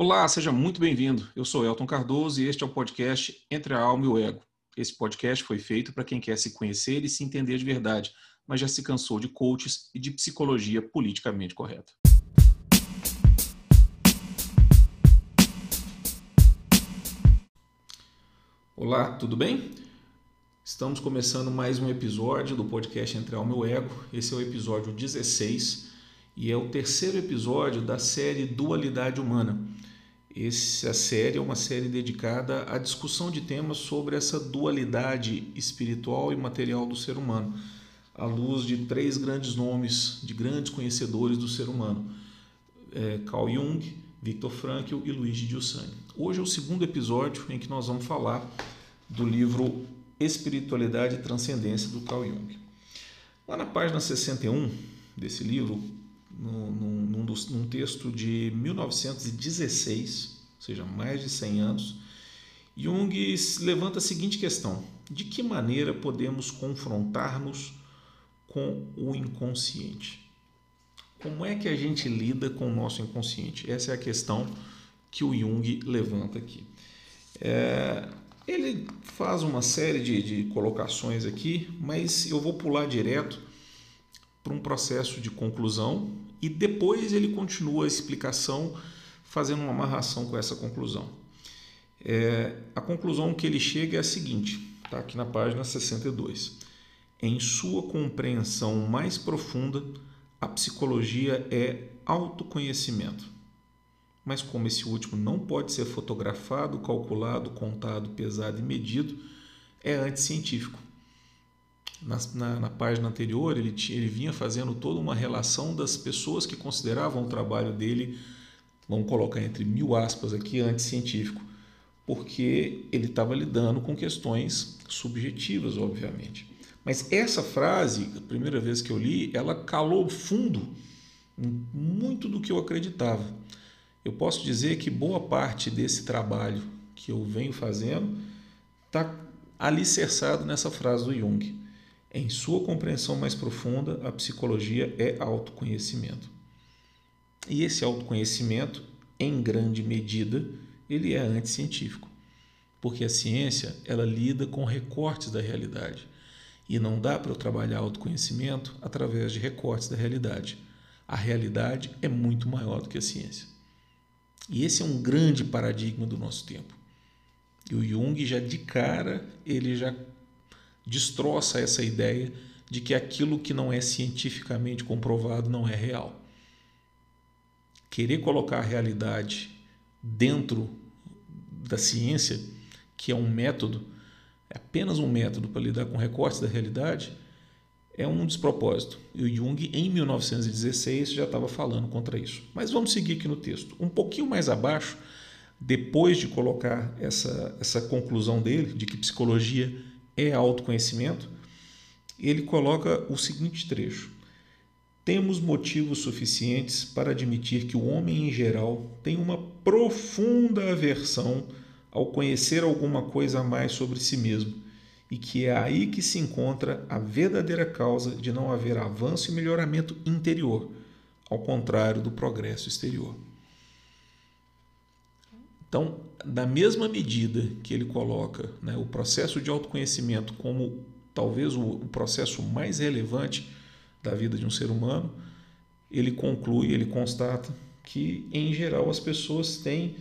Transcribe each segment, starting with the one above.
Olá, seja muito bem-vindo. Eu sou Elton Cardoso e este é o podcast Entre a Alma e o Ego. Esse podcast foi feito para quem quer se conhecer e se entender de verdade, mas já se cansou de coaches e de psicologia politicamente correta. Olá, tudo bem? Estamos começando mais um episódio do podcast Entre a Alma e o Ego. Esse é o episódio 16 e é o terceiro episódio da série Dualidade Humana. Essa série é uma série dedicada à discussão de temas sobre essa dualidade espiritual e material do ser humano, à luz de três grandes nomes de grandes conhecedores do ser humano: é, Carl Jung, Viktor Frankl e Luigi Giussani. Hoje é o segundo episódio em que nós vamos falar do livro Espiritualidade e Transcendência do Carl Jung. Lá na página 61 desse livro, num, num, num texto de 1916, ou seja, mais de 100 anos, Jung levanta a seguinte questão: de que maneira podemos confrontar-nos com o inconsciente? Como é que a gente lida com o nosso inconsciente? Essa é a questão que o Jung levanta aqui. É, ele faz uma série de, de colocações aqui, mas eu vou pular direto para um processo de conclusão e depois ele continua a explicação fazendo uma amarração com essa conclusão. É, a conclusão que ele chega é a seguinte, está aqui na página 62. Em sua compreensão mais profunda, a psicologia é autoconhecimento. Mas como esse último não pode ser fotografado, calculado, contado, pesado e medido, é anticientífico na, na, na, página anterior, ele, ele vinha fazendo toda uma relação das pessoas que consideravam o trabalho dele, vamos colocar entre mil aspas aqui, anticientífico, porque ele estava lidando com questões subjetivas, obviamente. Mas essa frase, a primeira vez que eu li, ela calou fundo muito do que eu acreditava. Eu posso dizer que boa parte desse trabalho que eu venho fazendo está alicerçado nessa frase do Jung. Em sua compreensão mais profunda, a psicologia é autoconhecimento. E esse autoconhecimento, em grande medida, ele é anticientífico, porque a ciência ela lida com recortes da realidade e não dá para eu trabalhar autoconhecimento através de recortes da realidade. A realidade é muito maior do que a ciência. E esse é um grande paradigma do nosso tempo. E o Jung já de cara ele já destroça essa ideia de que aquilo que não é cientificamente comprovado não é real. Querer colocar a realidade dentro da ciência, que é um método, é apenas um método para lidar com recortes da realidade, é um despropósito. E o Jung, em 1916, já estava falando contra isso. Mas vamos seguir aqui no texto. Um pouquinho mais abaixo, depois de colocar essa, essa conclusão dele, de que psicologia é autoconhecimento, ele coloca o seguinte trecho: Temos motivos suficientes para admitir que o homem em geral tem uma profunda aversão ao conhecer alguma coisa a mais sobre si mesmo, e que é aí que se encontra a verdadeira causa de não haver avanço e melhoramento interior, ao contrário do progresso exterior. Então, da mesma medida que ele coloca né, o processo de autoconhecimento como talvez o, o processo mais relevante da vida de um ser humano, ele conclui, ele constata que, em geral, as pessoas têm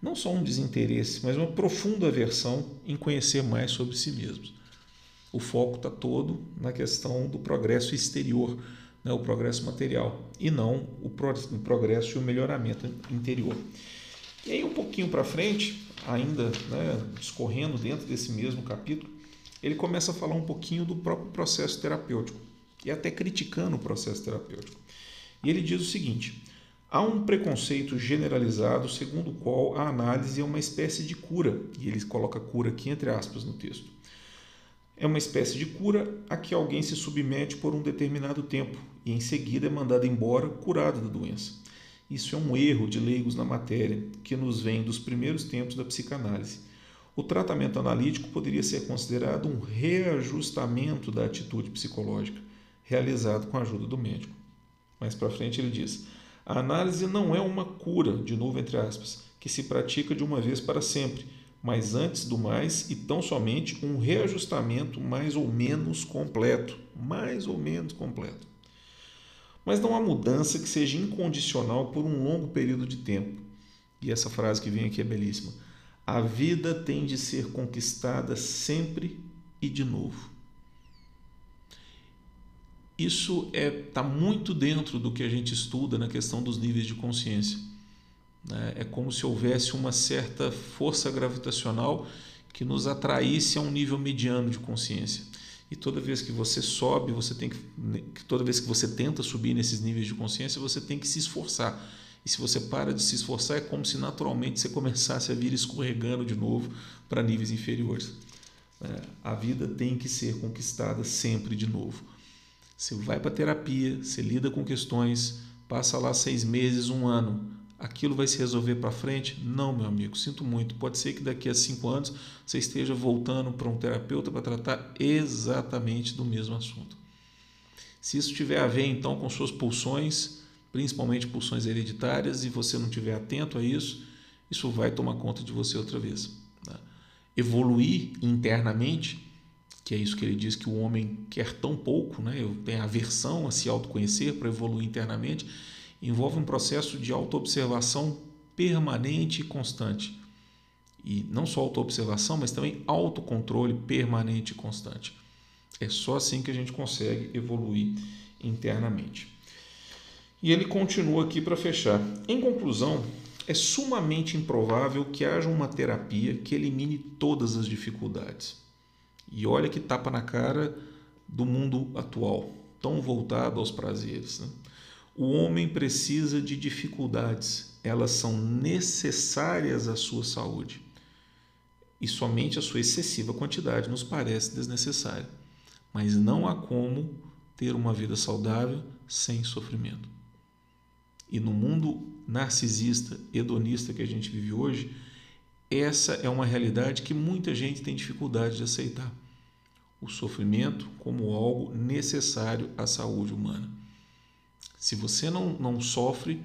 não só um desinteresse, mas uma profunda aversão em conhecer mais sobre si mesmos. O foco está todo na questão do progresso exterior, né, o progresso material, e não o progresso e o melhoramento interior. E aí, um pouquinho para frente, ainda né, discorrendo dentro desse mesmo capítulo, ele começa a falar um pouquinho do próprio processo terapêutico e até criticando o processo terapêutico. E ele diz o seguinte: há um preconceito generalizado segundo o qual a análise é uma espécie de cura, e ele coloca cura aqui entre aspas no texto. É uma espécie de cura a que alguém se submete por um determinado tempo e em seguida é mandado embora curado da doença. Isso é um erro de leigos na matéria, que nos vem dos primeiros tempos da psicanálise. O tratamento analítico poderia ser considerado um reajustamento da atitude psicológica, realizado com a ajuda do médico. Mais para frente ele diz: A análise não é uma cura, de novo entre aspas, que se pratica de uma vez para sempre, mas antes do mais e tão somente um reajustamento mais ou menos completo, mais ou menos completo. Mas não há mudança que seja incondicional por um longo período de tempo. E essa frase que vem aqui é belíssima. A vida tem de ser conquistada sempre e de novo. Isso está é, tá muito dentro do que a gente estuda na questão dos níveis de consciência. Né? É como se houvesse uma certa força gravitacional que nos atraísse a um nível mediano de consciência. E toda vez que você sobe, você tem que, toda vez que você tenta subir nesses níveis de consciência, você tem que se esforçar. E se você para de se esforçar, é como se naturalmente você começasse a vir escorregando de novo para níveis inferiores. É, a vida tem que ser conquistada sempre de novo. Você vai para terapia, você lida com questões, passa lá seis meses, um ano, aquilo vai se resolver para frente? Não, meu amigo, sinto muito. Pode ser que daqui a cinco anos você esteja voltando para um terapeuta para tratar exatamente do mesmo assunto. Se isso tiver a ver então com suas pulsões, principalmente pulsões hereditárias, e você não estiver atento a isso, isso vai tomar conta de você outra vez. Né? Evoluir internamente, que é isso que ele diz que o homem quer tão pouco, né? Tenho aversão a se autoconhecer para evoluir internamente envolve um processo de autoobservação permanente e constante. E não só autoobservação, mas também autocontrole permanente e constante. É só assim que a gente consegue evoluir internamente. E ele continua aqui para fechar. Em conclusão, é sumamente improvável que haja uma terapia que elimine todas as dificuldades. E olha que tapa na cara do mundo atual, tão voltado aos prazeres. Né? O homem precisa de dificuldades, elas são necessárias à sua saúde. E somente a sua excessiva quantidade nos parece desnecessária. Mas não há como ter uma vida saudável sem sofrimento. E no mundo narcisista, hedonista que a gente vive hoje, essa é uma realidade que muita gente tem dificuldade de aceitar. O sofrimento como algo necessário à saúde humana. Se você não, não sofre,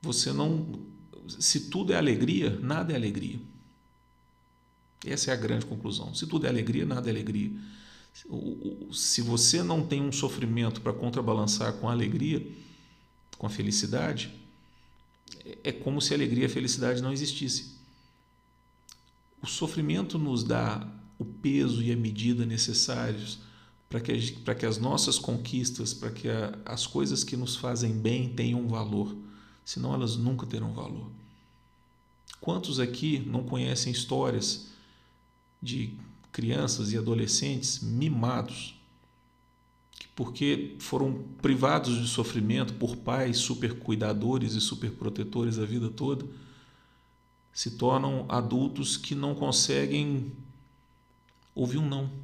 você não. Se tudo é alegria, nada é alegria. Essa é a grande conclusão. Se tudo é alegria, nada é alegria. Se você não tem um sofrimento para contrabalançar com a alegria, com a felicidade, é como se a alegria e a felicidade não existissem. O sofrimento nos dá o peso e a medida necessários para que, que as nossas conquistas, para que a, as coisas que nos fazem bem tenham valor, senão elas nunca terão valor. Quantos aqui não conhecem histórias de crianças e adolescentes mimados, que porque foram privados de sofrimento por pais super cuidadores e super protetores a vida toda, se tornam adultos que não conseguem ouvir um não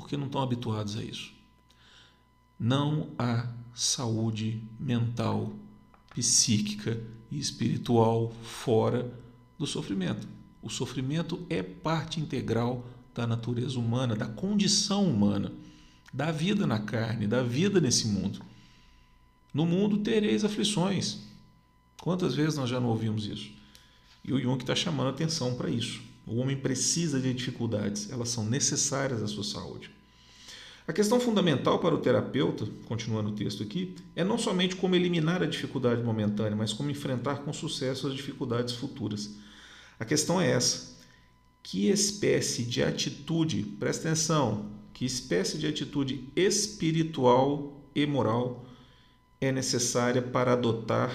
porque não estão habituados a isso. Não há saúde mental, psíquica e espiritual fora do sofrimento. O sofrimento é parte integral da natureza humana, da condição humana, da vida na carne, da vida nesse mundo. No mundo tereis aflições. Quantas vezes nós já não ouvimos isso? E o Jung está chamando atenção para isso. O homem precisa de dificuldades, elas são necessárias à sua saúde. A questão fundamental para o terapeuta, continuando o texto aqui, é não somente como eliminar a dificuldade momentânea, mas como enfrentar com sucesso as dificuldades futuras. A questão é essa: que espécie de atitude, presta atenção, que espécie de atitude espiritual e moral é necessária para adotar,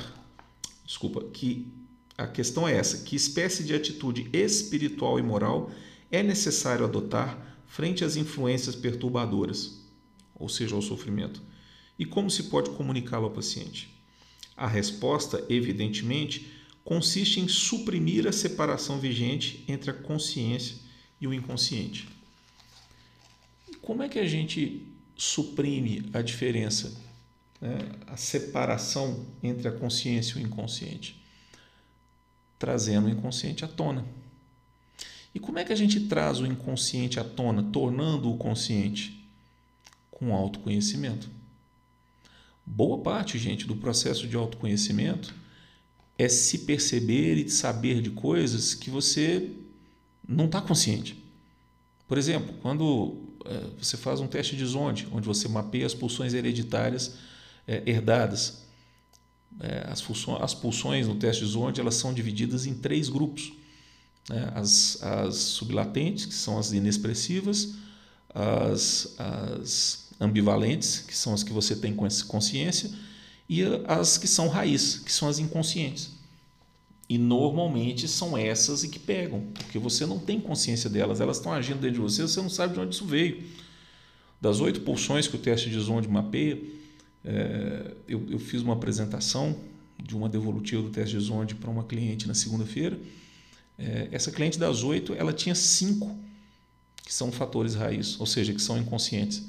desculpa, que a questão é essa: que espécie de atitude espiritual e moral é necessário adotar frente às influências perturbadoras, ou seja, ao sofrimento? E como se pode comunicá-lo ao paciente? A resposta, evidentemente, consiste em suprimir a separação vigente entre a consciência e o inconsciente. Como é que a gente suprime a diferença, né? a separação entre a consciência e o inconsciente? Trazendo o inconsciente à tona. E como é que a gente traz o inconsciente à tona, tornando-o consciente? Com autoconhecimento. Boa parte, gente, do processo de autoconhecimento é se perceber e saber de coisas que você não está consciente. Por exemplo, quando é, você faz um teste de Zonde, onde você mapeia as pulsões hereditárias é, herdadas, é, as, as pulsões no teste de Zonde elas são divididas em três grupos. Né? As, as sublatentes, que são as inexpressivas, as, as ambivalentes, que são as que você tem consciência, e as que são raiz, que são as inconscientes. E normalmente são essas e que pegam, porque você não tem consciência delas, elas estão agindo dentro de você, você não sabe de onde isso veio. Das oito pulsões que o teste de Zonde mapeia, é, eu, eu, fiz uma apresentação de uma devolutiva do teste de Zonde para uma cliente na segunda-feira. É, essa cliente das oito, ela tinha cinco que são fatores raiz, ou seja, que são inconscientes.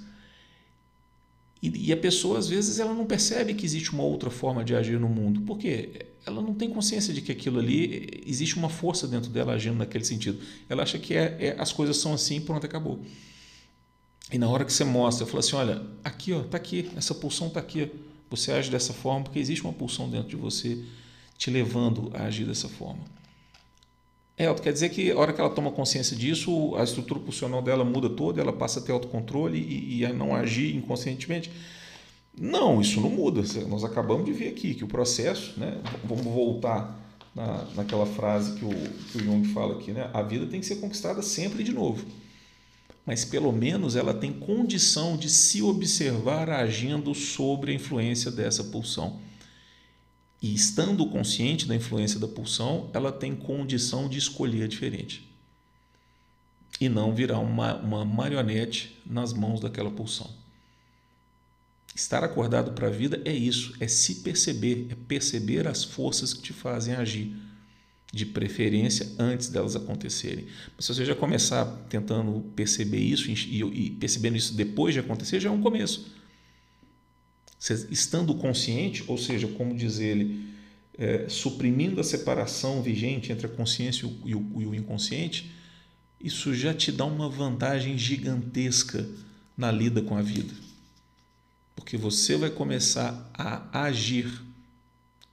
E, e, a pessoa, às vezes, ela não percebe que existe uma outra forma de agir no mundo. Por quê? Ela não tem consciência de que aquilo ali, existe uma força dentro dela agindo naquele sentido. Ela acha que é, é as coisas são assim pronto, acabou. E na hora que você mostra, fala assim, olha, aqui, ó, tá aqui, essa pulsão tá aqui. Você age dessa forma porque existe uma pulsão dentro de você te levando a agir dessa forma. É, quer dizer que a hora que ela toma consciência disso, a estrutura pulsional dela muda toda, ela passa a ter autocontrole e, e a não agir inconscientemente. Não, isso não muda. Nós acabamos de ver aqui que o processo, né, vamos voltar na, naquela frase que o, que o Jung fala aqui, né, a vida tem que ser conquistada sempre de novo. Mas pelo menos ela tem condição de se observar agindo sobre a influência dessa pulsão. E estando consciente da influência da pulsão, ela tem condição de escolher diferente. E não virar uma, uma marionete nas mãos daquela pulsão. Estar acordado para a vida é isso, é se perceber, é perceber as forças que te fazem agir, de preferência antes delas acontecerem. Mas se você já começar tentando perceber isso e, percebendo isso depois de acontecer, já é um começo estando consciente, ou seja, como diz ele, é, suprimindo a separação vigente entre a consciência e o, e o inconsciente, isso já te dá uma vantagem gigantesca na lida com a vida. Porque você vai começar a agir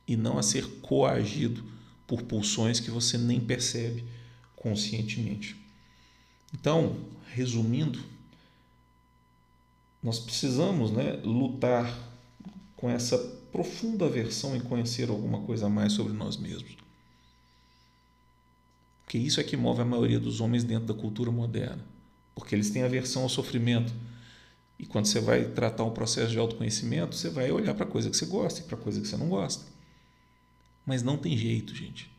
e não a ser coagido por pulsões que você nem percebe conscientemente. Então, resumindo, nós precisamos né, lutar com essa profunda aversão em conhecer alguma coisa a mais sobre nós mesmos. Porque isso é que move a maioria dos homens dentro da cultura moderna. Porque eles têm aversão ao sofrimento. E quando você vai tratar um processo de autoconhecimento, você vai olhar para coisa que você gosta e para coisa que você não gosta. Mas não tem jeito, gente.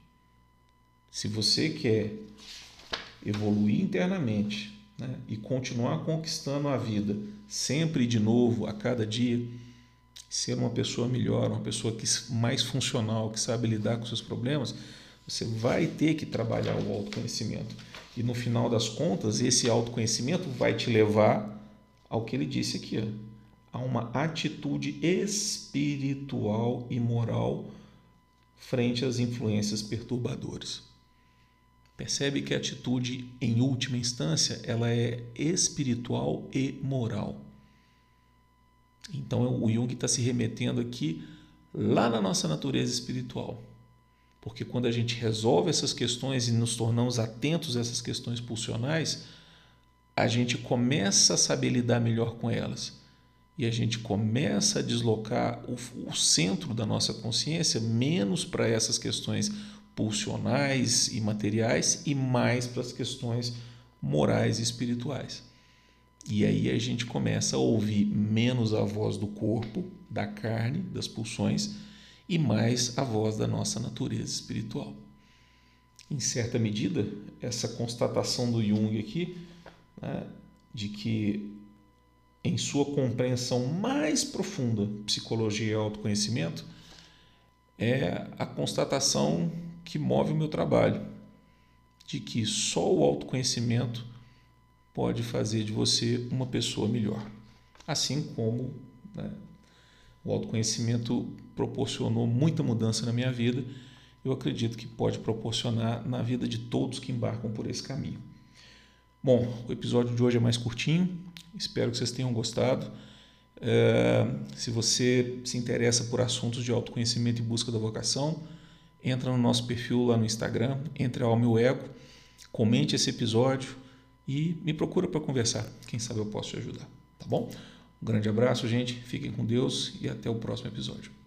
Se você quer evoluir internamente né, e continuar conquistando a vida sempre de novo, a cada dia, ser uma pessoa melhor, uma pessoa que, mais funcional, que sabe lidar com seus problemas, você vai ter que trabalhar o autoconhecimento. E no final das contas, esse autoconhecimento vai te levar ao que ele disse aqui, a uma atitude espiritual e moral frente às influências perturbadoras. Percebe que a atitude, em última instância, ela é espiritual e moral. Então o Jung está se remetendo aqui lá na nossa natureza espiritual. Porque quando a gente resolve essas questões e nos tornamos atentos a essas questões pulsionais, a gente começa a saber lidar melhor com elas. E a gente começa a deslocar o, o centro da nossa consciência menos para essas questões pulsionais e materiais e mais para as questões morais e espirituais. E aí a gente começa a ouvir menos a voz do corpo, da carne, das pulsões e mais a voz da nossa natureza espiritual. Em certa medida, essa constatação do Jung aqui, né, de que em sua compreensão mais profunda, psicologia e autoconhecimento, é a constatação que move o meu trabalho, de que só o autoconhecimento pode fazer de você uma pessoa melhor. Assim como né, o autoconhecimento proporcionou muita mudança na minha vida, eu acredito que pode proporcionar na vida de todos que embarcam por esse caminho. Bom, o episódio de hoje é mais curtinho, espero que vocês tenham gostado. É, se você se interessa por assuntos de autoconhecimento e busca da vocação, entra no nosso perfil lá no Instagram, entre ao meu ego, comente esse episódio e me procura para conversar. Quem sabe eu posso te ajudar, tá bom? Um grande abraço, gente. Fiquem com Deus e até o próximo episódio.